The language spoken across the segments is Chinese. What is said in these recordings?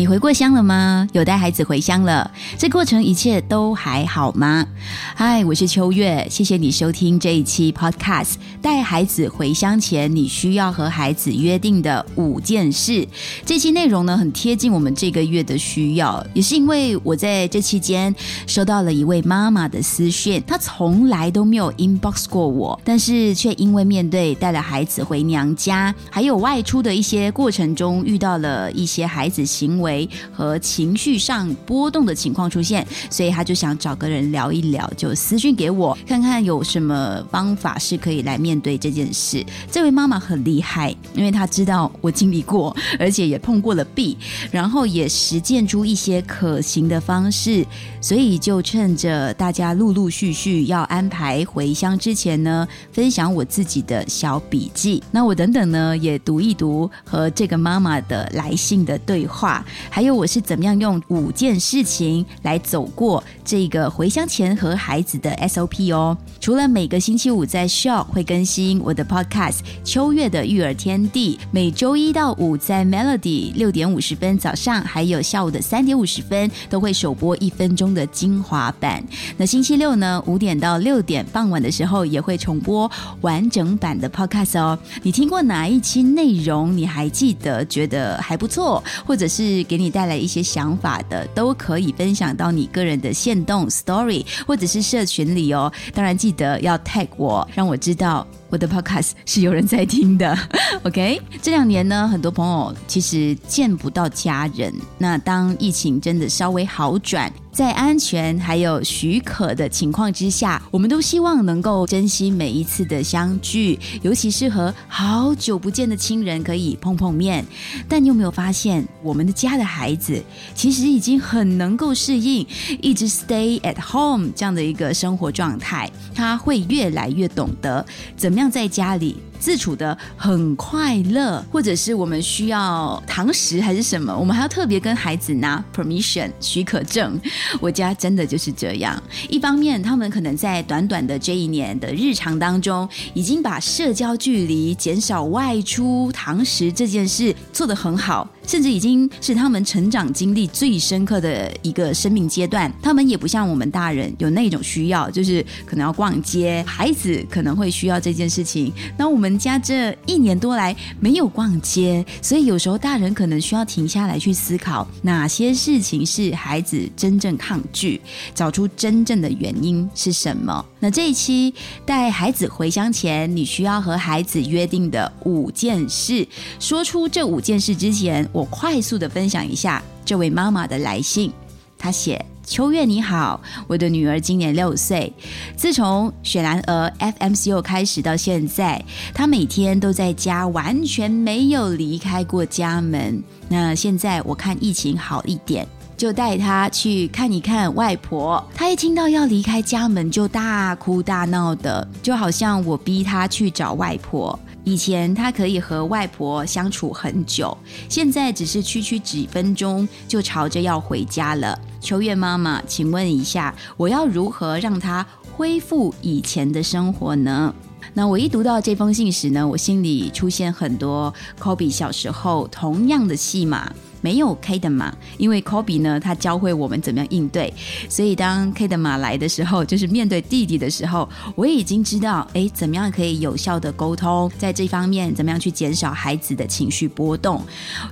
你回过乡了吗？有带孩子回乡了？这过程一切都还好吗？嗨，我是秋月，谢谢你收听这一期 Podcast。带孩子回乡前，你需要和孩子约定的五件事。这期内容呢，很贴近我们这个月的需要，也是因为我在这期间收到了一位妈妈的私讯，她从来都没有 inbox 过我，但是却因为面对带了孩子回娘家，还有外出的一些过程中，遇到了一些孩子行为。和情绪上波动的情况出现，所以他就想找个人聊一聊，就私讯给我，看看有什么方法是可以来面对这件事。这位妈妈很厉害，因为她知道我经历过，而且也碰过了壁，然后也实践出一些可行的方式，所以就趁着大家陆陆续续要安排回乡之前呢，分享我自己的小笔记。那我等等呢，也读一读和这个妈妈的来信的对话。还有我是怎么样用五件事情来走过这个回乡前和孩子的 SOP 哦。除了每个星期五在 Show 会更新我的 Podcast《秋月的育儿天地》，每周一到五在 Melody 六点五十分早上，还有下午的三点五十分都会首播一分钟的精华版。那星期六呢，五点到六点傍晚的时候也会重播完整版的 Podcast 哦。你听过哪一期内容？你还记得觉得还不错，或者是？给你带来一些想法的，都可以分享到你个人的线动 story 或者是社群里哦。当然记得要 tag 我，让我知道我的 podcast 是有人在听的。OK，这两年呢，很多朋友其实见不到家人。那当疫情真的稍微好转。在安全还有许可的情况之下，我们都希望能够珍惜每一次的相聚，尤其是和好久不见的亲人可以碰碰面。但你有没有发现，我们的家的孩子其实已经很能够适应一直 stay at home 这样的一个生活状态？他会越来越懂得怎么样在家里。自处的很快乐，或者是我们需要堂食还是什么，我们还要特别跟孩子拿 permission 许可证。我家真的就是这样。一方面，他们可能在短短的这一年的日常当中，已经把社交距离、减少外出堂食这件事做得很好。甚至已经是他们成长经历最深刻的一个生命阶段。他们也不像我们大人有那种需要，就是可能要逛街，孩子可能会需要这件事情。那我们家这一年多来没有逛街，所以有时候大人可能需要停下来去思考哪些事情是孩子真正抗拒，找出真正的原因是什么。那这一期带孩子回乡前，你需要和孩子约定的五件事，说出这五件事之前，我我快速的分享一下这位妈妈的来信。她写：“秋月你好，我的女儿今年六岁，自从雪兰儿 FMCO 开始到现在，她每天都在家，完全没有离开过家门。那现在我看疫情好一点。”就带他去看一看外婆。他一听到要离开家门，就大哭大闹的，就好像我逼他去找外婆。以前他可以和外婆相处很久，现在只是区区几分钟，就朝着要回家了。秋月妈妈，请问一下，我要如何让他恢复以前的生活呢？那我一读到这封信时呢，我心里出现很多 Kobe 小时候同样的戏码。没有 K 的马，因为 Kobe 呢，他教会我们怎么样应对。所以当 K 的马来的时候，就是面对弟弟的时候，我已经知道，哎，怎么样可以有效的沟通，在这方面怎么样去减少孩子的情绪波动。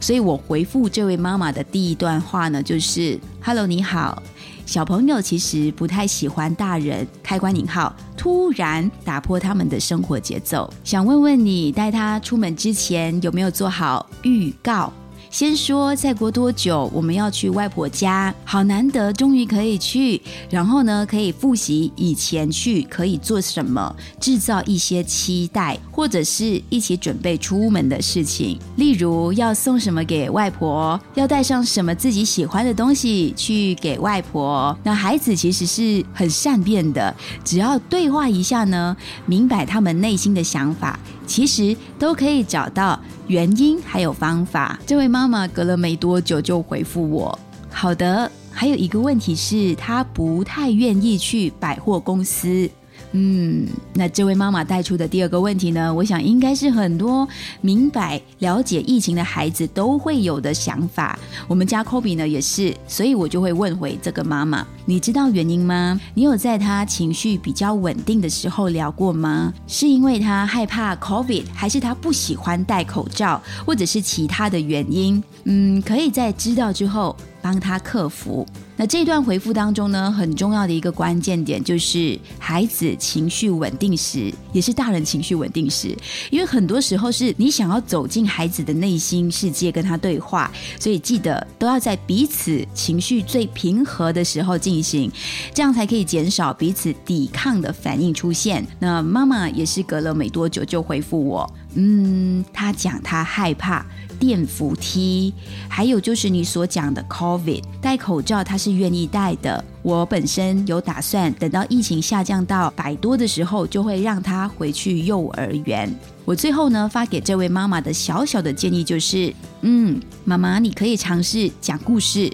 所以我回复这位妈妈的第一段话呢，就是 “Hello，你好，小朋友其实不太喜欢大人开关引号突然打破他们的生活节奏，想问问你，带他出门之前有没有做好预告？”先说再过多久我们要去外婆家，好难得，终于可以去。然后呢，可以复习以前去可以做什么，制造一些期待，或者是一起准备出门的事情。例如要送什么给外婆，要带上什么自己喜欢的东西去给外婆。那孩子其实是很善变的，只要对话一下呢，明白他们内心的想法，其实都可以找到。原因还有方法。这位妈妈隔了没多久就回复我：“好的。”还有一个问题是，她不太愿意去百货公司。嗯，那这位妈妈带出的第二个问题呢？我想应该是很多明白了解疫情的孩子都会有的想法。我们家 Kobe 呢也是，所以我就会问回这个妈妈：你知道原因吗？你有在他情绪比较稳定的时候聊过吗？是因为他害怕 COVID，还是他不喜欢戴口罩，或者是其他的原因？嗯，可以在知道之后帮他克服。那这段回复当中呢，很重要的一个关键点就是孩子情绪稳定时，也是大人情绪稳定时。因为很多时候是你想要走进孩子的内心世界跟他对话，所以记得都要在彼此情绪最平和的时候进行，这样才可以减少彼此抵抗的反应出现。那妈妈也是隔了没多久就回复我，嗯，她讲她害怕。电扶梯，还有就是你所讲的 COVID 戴口罩，他是愿意带的。我本身有打算，等到疫情下降到百多的时候，就会让他回去幼儿园。我最后呢发给这位妈妈的小小的建议就是：嗯，妈妈，你可以尝试讲故事。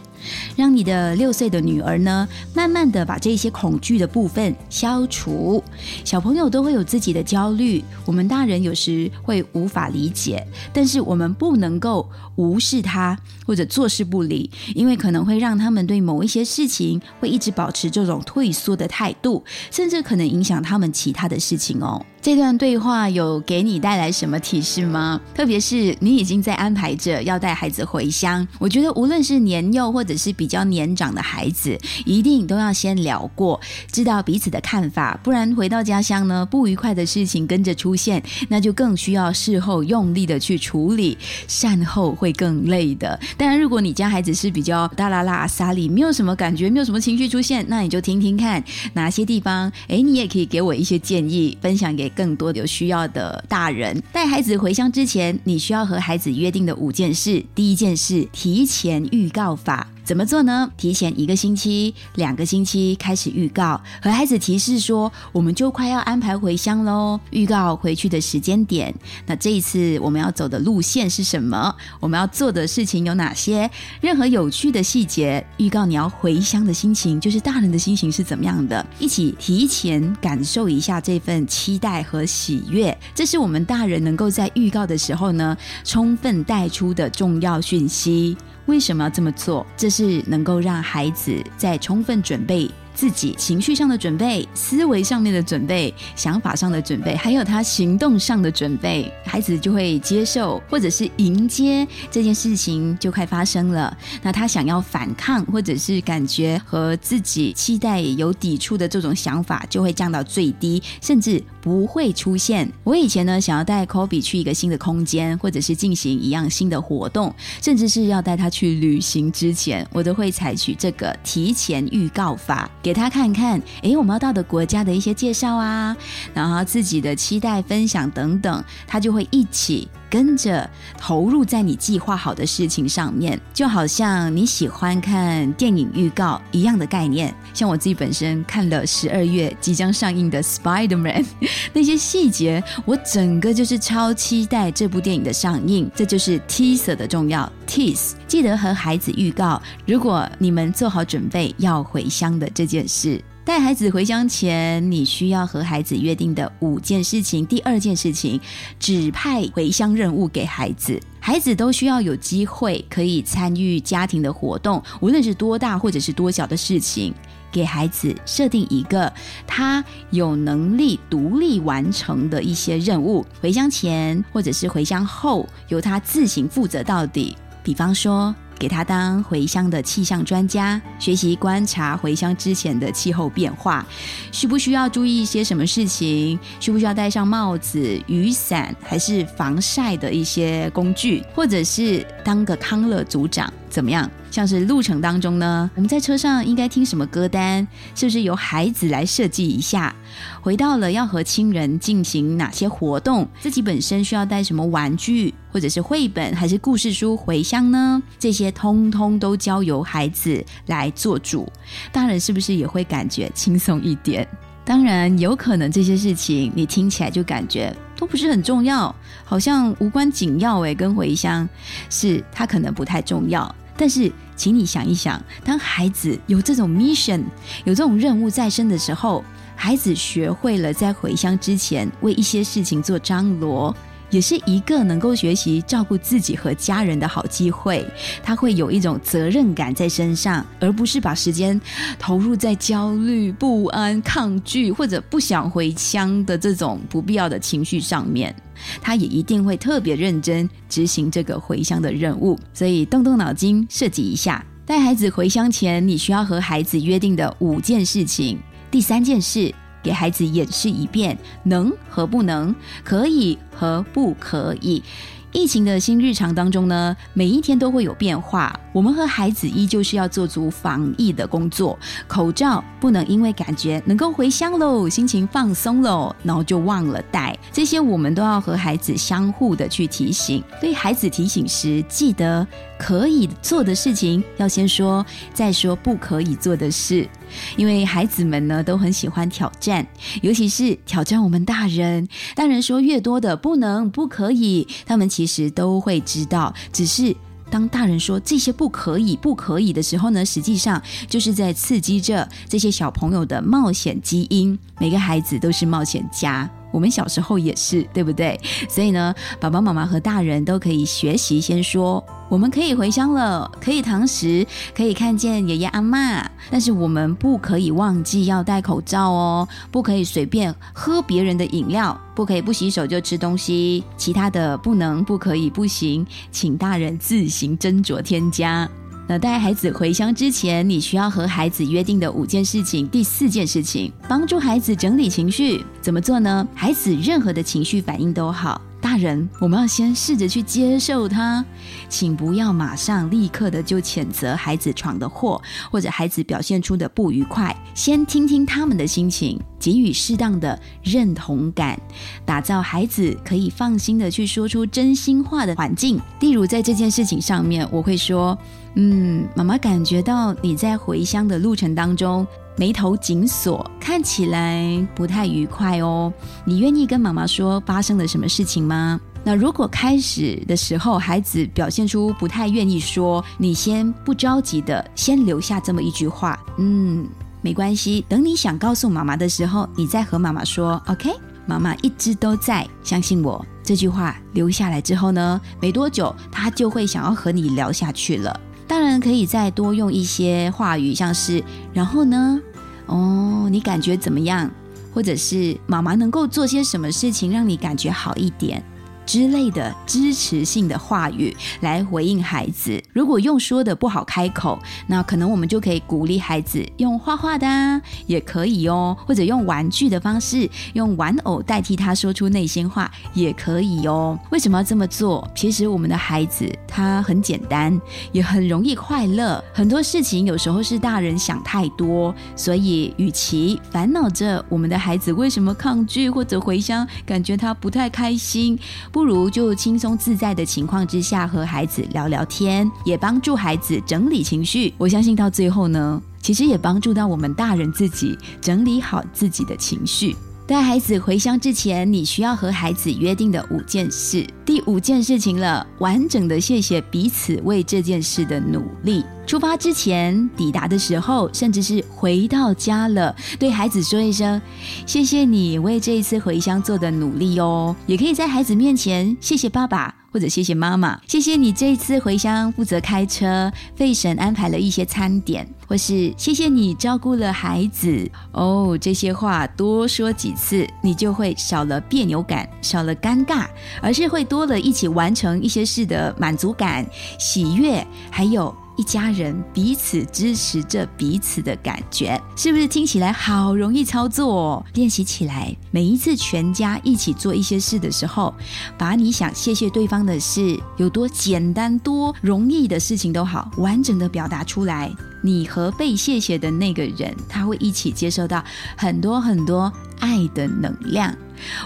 让你的六岁的女儿呢，慢慢的把这些恐惧的部分消除。小朋友都会有自己的焦虑，我们大人有时会无法理解，但是我们不能够无视他或者坐视不理，因为可能会让他们对某一些事情会一直保持这种退缩的态度，甚至可能影响他们其他的事情哦。这段对话有给你带来什么提示吗？特别是你已经在安排着要带孩子回乡，我觉得无论是年幼或者是比较年长的孩子，一定都要先聊过，知道彼此的看法，不然回到家乡呢，不愉快的事情跟着出现，那就更需要事后用力的去处理，善后会更累的。当然，如果你家孩子是比较大啦啦沙里，没有什么感觉，没有什么情绪出现，那你就听听看哪些地方，哎，你也可以给我一些建议，分享给。更多有需要的大人带孩子回乡之前，你需要和孩子约定的五件事。第一件事，提前预告法。怎么做呢？提前一个星期、两个星期开始预告，和孩子提示说，我们就快要安排回乡喽。预告回去的时间点，那这一次我们要走的路线是什么？我们要做的事情有哪些？任何有趣的细节，预告你要回乡的心情，就是大人的心情是怎么样的？一起提前感受一下这份期待和喜悦，这是我们大人能够在预告的时候呢，充分带出的重要讯息。为什么要这么做？这是能够让孩子在充分准备。自己情绪上的准备、思维上面的准备、想法上的准备，还有他行动上的准备，孩子就会接受或者是迎接这件事情就快发生了。那他想要反抗或者是感觉和自己期待有抵触的这种想法就会降到最低，甚至不会出现。我以前呢想要带 Kobe 去一个新的空间，或者是进行一样新的活动，甚至是要带他去旅行之前，我都会采取这个提前预告法。给他看看，哎，我们要到的国家的一些介绍啊，然后自己的期待分享等等，他就会一起。跟着投入在你计划好的事情上面，就好像你喜欢看电影预告一样的概念。像我自己本身看了十二月即将上映的《Spider Man 》，那些细节，我整个就是超期待这部电影的上映。这就是 teaser 的重要，tease，记得和孩子预告，如果你们做好准备要回乡的这件事。带孩子回乡前，你需要和孩子约定的五件事情。第二件事情，指派回乡任务给孩子。孩子都需要有机会可以参与家庭的活动，无论是多大或者是多小的事情，给孩子设定一个他有能力独立完成的一些任务。回乡前或者是回乡后，由他自行负责到底。比方说。给他当回乡的气象专家，学习观察回乡之前的气候变化，需不需要注意一些什么事情？需不需要戴上帽子、雨伞，还是防晒的一些工具？或者是当个康乐组长？怎么样？像是路程当中呢，我们在车上应该听什么歌单？是不是由孩子来设计一下？回到了要和亲人进行哪些活动？自己本身需要带什么玩具，或者是绘本，还是故事书回乡呢？这些通通都交由孩子来做主，大人是不是也会感觉轻松一点？当然，有可能这些事情你听起来就感觉。都不是很重要，好像无关紧要诶。跟回乡是它可能不太重要，但是请你想一想，当孩子有这种 mission，有这种任务在身的时候，孩子学会了在回乡之前为一些事情做张罗。也是一个能够学习照顾自己和家人的好机会。他会有一种责任感在身上，而不是把时间投入在焦虑、不安、抗拒或者不想回乡的这种不必要的情绪上面。他也一定会特别认真执行这个回乡的任务。所以动动脑筋，设计一下，带孩子回乡前，你需要和孩子约定的五件事情。第三件事。给孩子演示一遍，能和不能，可以和不可以。疫情的新日常当中呢，每一天都会有变化。我们和孩子依旧是要做足防疫的工作，口罩不能因为感觉能够回乡喽，心情放松喽，然后就忘了戴。这些我们都要和孩子相互的去提醒。对孩子提醒时，记得可以做的事情要先说，再说不可以做的事。因为孩子们呢都很喜欢挑战，尤其是挑战我们大人。大人说越多的不能、不可以，他们其实都会知道。只是当大人说这些不可以、不可以的时候呢，实际上就是在刺激着这些小朋友的冒险基因。每个孩子都是冒险家。我们小时候也是，对不对？所以呢，爸爸妈妈和大人都可以学习，先说我们可以回乡了，可以堂食，可以看见爷爷阿妈，但是我们不可以忘记要戴口罩哦，不可以随便喝别人的饮料，不可以不洗手就吃东西，其他的不能、不可以、不行，请大人自行斟酌添加。那带孩子回乡之前，你需要和孩子约定的五件事情。第四件事情，帮助孩子整理情绪，怎么做呢？孩子任何的情绪反应都好，大人我们要先试着去接受他，请不要马上立刻的就谴责孩子闯的祸，或者孩子表现出的不愉快，先听听他们的心情，给予适当的认同感，打造孩子可以放心的去说出真心话的环境。例如在这件事情上面，我会说。嗯，妈妈感觉到你在回乡的路程当中眉头紧锁，看起来不太愉快哦。你愿意跟妈妈说发生了什么事情吗？那如果开始的时候孩子表现出不太愿意说，你先不着急的先留下这么一句话，嗯，没关系，等你想告诉妈妈的时候，你再和妈妈说。OK，妈妈一直都在，相信我。这句话留下来之后呢，没多久他就会想要和你聊下去了。当然可以再多用一些话语，像是“然后呢？哦，你感觉怎么样？”或者是“妈妈能够做些什么事情让你感觉好一点？”之类的支持性的话语来回应孩子。如果用说的不好开口，那可能我们就可以鼓励孩子用画画的，也可以哦，或者用玩具的方式，用玩偶代替他说出内心话，也可以哦。为什么要这么做？其实我们的孩子他很简单，也很容易快乐。很多事情有时候是大人想太多，所以与其烦恼着我们的孩子为什么抗拒或者回乡，感觉他不太开心。不如就轻松自在的情况之下和孩子聊聊天，也帮助孩子整理情绪。我相信到最后呢，其实也帮助到我们大人自己整理好自己的情绪。带孩子回乡之前，你需要和孩子约定的五件事。第五件事情了，完整的谢谢彼此为这件事的努力。出发之前、抵达的时候，甚至是回到家了，对孩子说一声：“谢谢你为这一次回乡做的努力哦。”也可以在孩子面前谢谢爸爸。或者谢谢妈妈，谢谢你这一次回乡负责开车，费神安排了一些餐点，或是谢谢你照顾了孩子哦。这些话多说几次，你就会少了别扭感，少了尴尬，而是会多了一起完成一些事的满足感、喜悦，还有。一家人彼此支持着彼此的感觉，是不是听起来好容易操作？练习起来，每一次全家一起做一些事的时候，把你想谢谢对方的事，有多简单、多容易的事情都好，完整的表达出来。你和被谢谢的那个人，他会一起接受到很多很多爱的能量。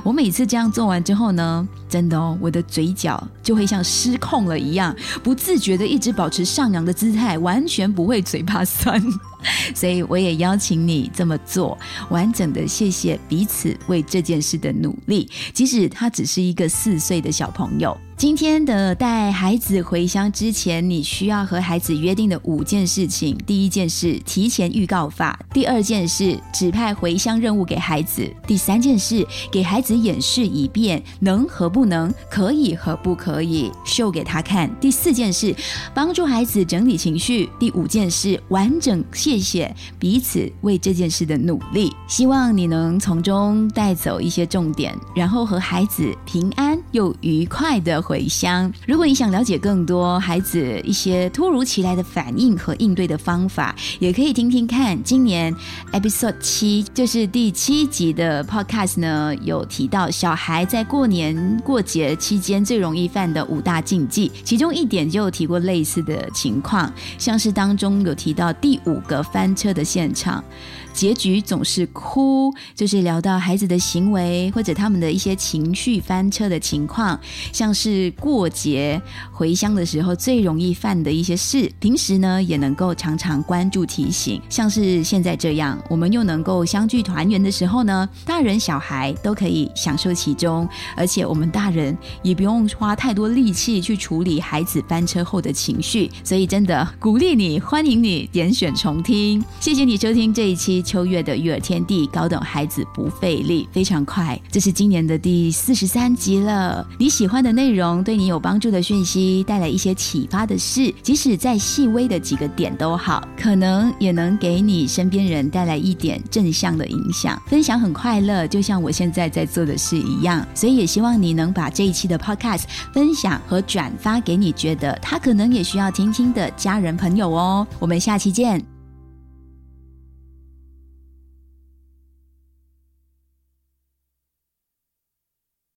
我每次这样做完之后呢，真的哦，我的嘴角就会像失控了一样，不自觉的一直保持上扬的姿态，完全不会嘴巴酸。所以我也邀请你这么做，完整的谢谢彼此为这件事的努力，即使他只是一个四岁的小朋友。今天的带孩子回乡之前，你需要和孩子约定的五件事情：第一件事，提前预告法；第二件事，指派回乡任务给孩子；第三件事，给孩子演示一遍能和不能，可以和不可以，秀给他看；第四件事，帮助孩子整理情绪；第五件事，完整谢谢彼此为这件事的努力。希望你能从中带走一些重点，然后和孩子平安又愉快的。回乡。如果你想了解更多孩子一些突如其来的反应和应对的方法，也可以听听看。今年 episode 七就是第七集的 podcast 呢，有提到小孩在过年过节期间最容易犯的五大禁忌，其中一点就有提过类似的情况，像是当中有提到第五个翻车的现场。结局总是哭，就是聊到孩子的行为或者他们的一些情绪翻车的情况，像是过节回乡的时候最容易犯的一些事。平时呢也能够常常关注提醒，像是现在这样，我们又能够相聚团圆的时候呢，大人小孩都可以享受其中，而且我们大人也不用花太多力气去处理孩子翻车后的情绪。所以真的鼓励你，欢迎你点选重听。谢谢你收听这一期。秋月的育儿天地，搞懂孩子不费力，非常快。这是今年的第四十三集了。你喜欢的内容，对你有帮助的讯息，带来一些启发的事，即使再细微的几个点都好，可能也能给你身边人带来一点正向的影响。分享很快乐，就像我现在在做的事一样。所以也希望你能把这一期的 Podcast 分享和转发给你觉得他可能也需要听听的家人朋友哦。我们下期见。